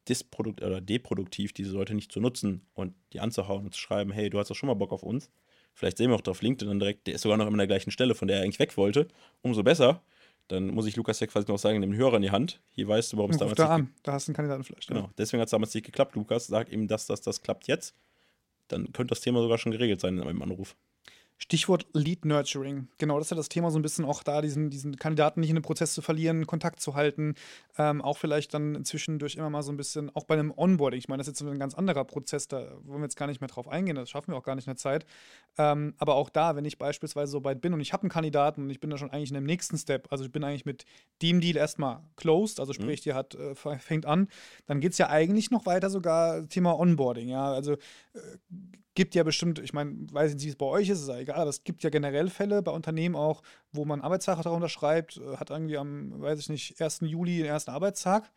disprodukt oder deproduktiv, diese Leute nicht zu nutzen und die anzuhauen und zu schreiben, hey, du hast doch schon mal Bock auf uns. Vielleicht sehen wir auch auf LinkedIn dann direkt, der ist sogar noch immer an der gleichen Stelle, von der er eigentlich weg wollte. Umso besser. Dann muss ich Lukas ja quasi noch sagen, nimm den Hörer in die Hand. Hier weißt du, warum es damals da an. Da hast du einen Kandidaten vielleicht. Genau. Deswegen hat es damals nicht geklappt, Lukas. Sag ihm, dass das, das klappt jetzt. Dann könnte das Thema sogar schon geregelt sein in einem Anruf. Stichwort Lead Nurturing. Genau, das ist ja das Thema so ein bisschen auch da, diesen, diesen Kandidaten nicht in den Prozess zu verlieren, Kontakt zu halten. Ähm, auch vielleicht dann zwischendurch immer mal so ein bisschen, auch bei einem Onboarding. Ich meine, das ist jetzt ein ganz anderer Prozess, da wollen wir jetzt gar nicht mehr drauf eingehen, das schaffen wir auch gar nicht in der Zeit. Ähm, aber auch da, wenn ich beispielsweise so weit bin und ich habe einen Kandidaten und ich bin da schon eigentlich in dem nächsten Step, also ich bin eigentlich mit dem Deal erstmal closed, also sprich, mhm. die hat, äh, fängt an, dann geht es ja eigentlich noch weiter sogar Thema Onboarding. Ja, also gibt ja bestimmt, ich meine, weiß nicht, wie es bei euch ist, ist ja egal, aber es gibt ja generell Fälle bei Unternehmen auch, wo man Arbeitsvertrag unterschreibt, äh, hat irgendwie am, weiß ich nicht, 1. Juli den ersten Arbeitstag,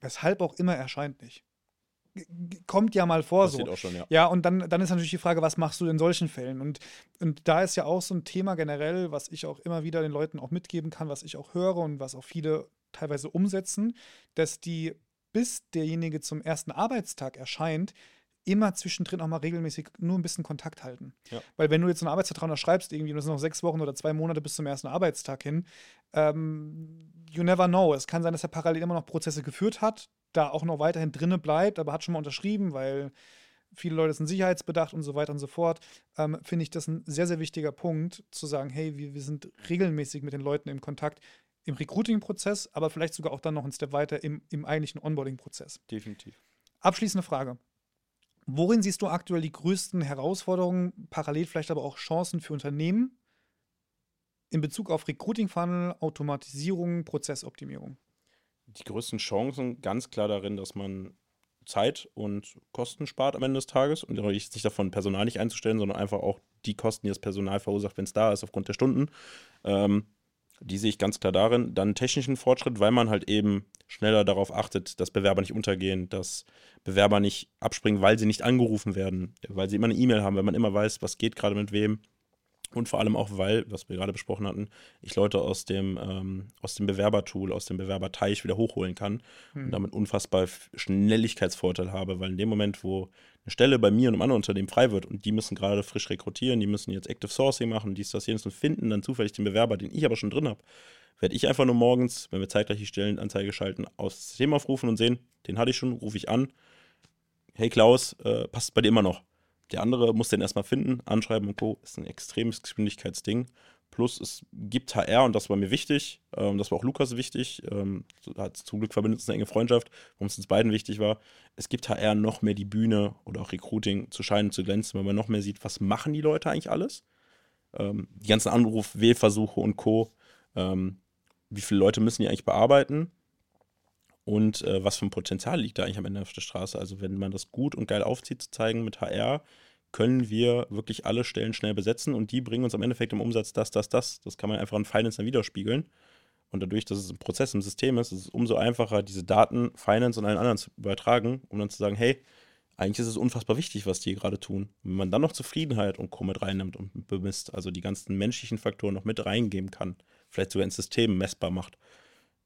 weshalb auch immer erscheint nicht. kommt ja mal vor Passiert so. auch schon, ja. Ja, und dann, dann ist natürlich die Frage, was machst du in solchen Fällen? Und, und da ist ja auch so ein Thema generell, was ich auch immer wieder den Leuten auch mitgeben kann, was ich auch höre und was auch viele teilweise umsetzen, dass die, bis derjenige zum ersten Arbeitstag erscheint, immer zwischendrin auch mal regelmäßig nur ein bisschen Kontakt halten. Ja. Weil wenn du jetzt einen Arbeitsvertrag schreibst, irgendwie, und es sind noch sechs Wochen oder zwei Monate bis zum ersten Arbeitstag hin, ähm, you never know. Es kann sein, dass er parallel immer noch Prozesse geführt hat, da auch noch weiterhin drinne bleibt, aber hat schon mal unterschrieben, weil viele Leute sind Sicherheitsbedacht und so weiter und so fort, ähm, finde ich das ein sehr, sehr wichtiger Punkt, zu sagen, hey, wir, wir sind regelmäßig mit den Leuten im Kontakt im Recruiting-Prozess, aber vielleicht sogar auch dann noch einen Step weiter im, im eigentlichen Onboarding-Prozess. Definitiv. Abschließende Frage. Worin siehst du aktuell die größten Herausforderungen, parallel vielleicht aber auch Chancen für Unternehmen in Bezug auf Recruiting-Funnel, Automatisierung, Prozessoptimierung? Die größten Chancen ganz klar darin, dass man Zeit und Kosten spart am Ende des Tages und nicht davon, Personal nicht einzustellen, sondern einfach auch die Kosten, die das Personal verursacht, wenn es da ist, aufgrund der Stunden. Ähm, die sehe ich ganz klar darin. Dann technischen Fortschritt, weil man halt eben schneller darauf achtet, dass Bewerber nicht untergehen, dass Bewerber nicht abspringen, weil sie nicht angerufen werden, weil sie immer eine E-Mail haben, weil man immer weiß, was geht gerade mit wem. Und vor allem auch, weil, was wir gerade besprochen hatten, ich Leute aus dem, ähm, aus dem Bewerbertool, aus dem Bewerberteich wieder hochholen kann Hm. und damit unfassbar Schnelligkeitsvorteil habe, weil in dem Moment, wo eine Stelle bei mir und einem anderen Unternehmen frei wird und die müssen gerade frisch rekrutieren, die müssen jetzt Active Sourcing machen, dies, das, jenes und finden dann zufällig den Bewerber, den ich aber schon drin habe, werde ich einfach nur morgens, wenn wir zeitgleich die Stellenanzeige schalten, aus dem System aufrufen und sehen, den hatte ich schon, rufe ich an. Hey Klaus, äh, passt bei dir immer noch? Der andere muss den erstmal finden, anschreiben und Co. Ist ein extremes Geschwindigkeitsding. Plus es gibt HR und das war mir wichtig, ähm, das war auch Lukas wichtig, ähm, hat zum Glück verbindet uns eine enge Freundschaft, warum es uns beiden wichtig war. Es gibt HR noch mehr die Bühne oder auch Recruiting zu scheinen, zu glänzen, weil man noch mehr sieht, was machen die Leute eigentlich alles. Ähm, die ganzen Anruf, Wählversuche und Co. Ähm, wie viele Leute müssen die eigentlich bearbeiten? Und äh, was für ein Potenzial liegt da eigentlich am Ende auf der Straße? Also, wenn man das gut und geil aufzieht, zu zeigen mit HR, können wir wirklich alle Stellen schnell besetzen und die bringen uns am Endeffekt im Umsatz das, das, das. Das kann man einfach in Finance dann widerspiegeln. Und dadurch, dass es ein Prozess im System ist, ist es umso einfacher, diese Daten Finance und allen anderen zu übertragen, um dann zu sagen, hey, eigentlich ist es unfassbar wichtig, was die gerade tun. Wenn man dann noch Zufriedenheit und Co. mit reinnimmt und bemisst, also die ganzen menschlichen Faktoren noch mit reingeben kann, vielleicht sogar ins System messbar macht,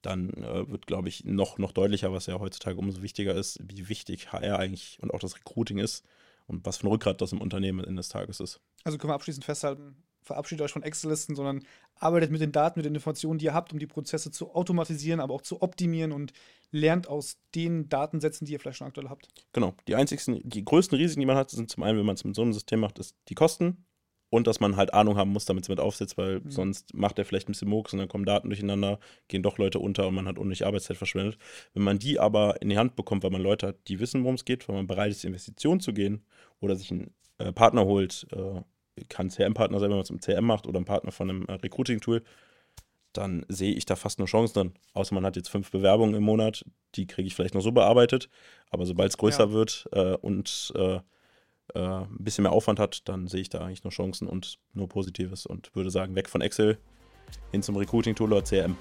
dann äh, wird, glaube ich, noch, noch deutlicher, was ja heutzutage umso wichtiger ist, wie wichtig HR eigentlich und auch das Recruiting ist und was für ein Rückgrat das im Unternehmen am Ende des Tages ist. Also können wir abschließend festhalten, verabschiedet euch von Excel-Listen, sondern arbeitet mit den Daten, mit den Informationen, die ihr habt, um die Prozesse zu automatisieren, aber auch zu optimieren und lernt aus den Datensätzen, die ihr vielleicht schon aktuell habt. Genau. Die einzigsten, die größten Risiken, die man hat, sind zum einen, wenn man es mit so einem System macht, ist die Kosten und dass man halt Ahnung haben muss, damit es mit aufsetzt, weil Mhm. sonst macht er vielleicht ein bisschen Murks und dann kommen Daten durcheinander, gehen doch Leute unter und man hat unnötig Arbeitszeit verschwendet. Wenn man die aber in die Hand bekommt, weil man Leute hat, die wissen, worum es geht, weil man bereit ist, Investitionen zu gehen oder sich einen äh, Partner holt, äh, kann CRM-Partner sein, wenn man es im CRM macht oder ein Partner von einem äh, Recruiting-Tool, dann sehe ich da fast nur Chancen drin. Außer man hat jetzt fünf Bewerbungen im Monat, die kriege ich vielleicht noch so bearbeitet. Aber sobald es größer Ja. wird äh, und äh, ein bisschen mehr Aufwand hat, dann sehe ich da eigentlich nur Chancen und nur Positives und würde sagen, weg von Excel hin zum Recruiting-Tool oder CRM.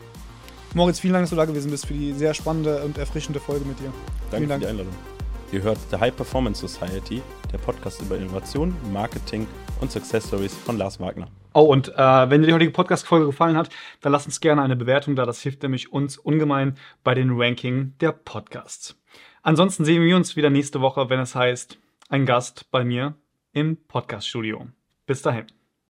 Moritz, vielen Dank, dass du da gewesen bist für die sehr spannende und erfrischende Folge mit dir. Danke Vielen für Dank. die Einladung. Ihr hört The High Performance Society, der Podcast über Innovation, Marketing und Success Stories von Lars Wagner. Oh, und äh, wenn dir die heutige Podcast-Folge gefallen hat, dann lass uns gerne eine Bewertung da. Das hilft nämlich uns ungemein bei den Ranking der Podcasts. Ansonsten sehen wir uns wieder nächste Woche, wenn es heißt, ein Gast bei mir im Podcast-Studio. Bis dahin.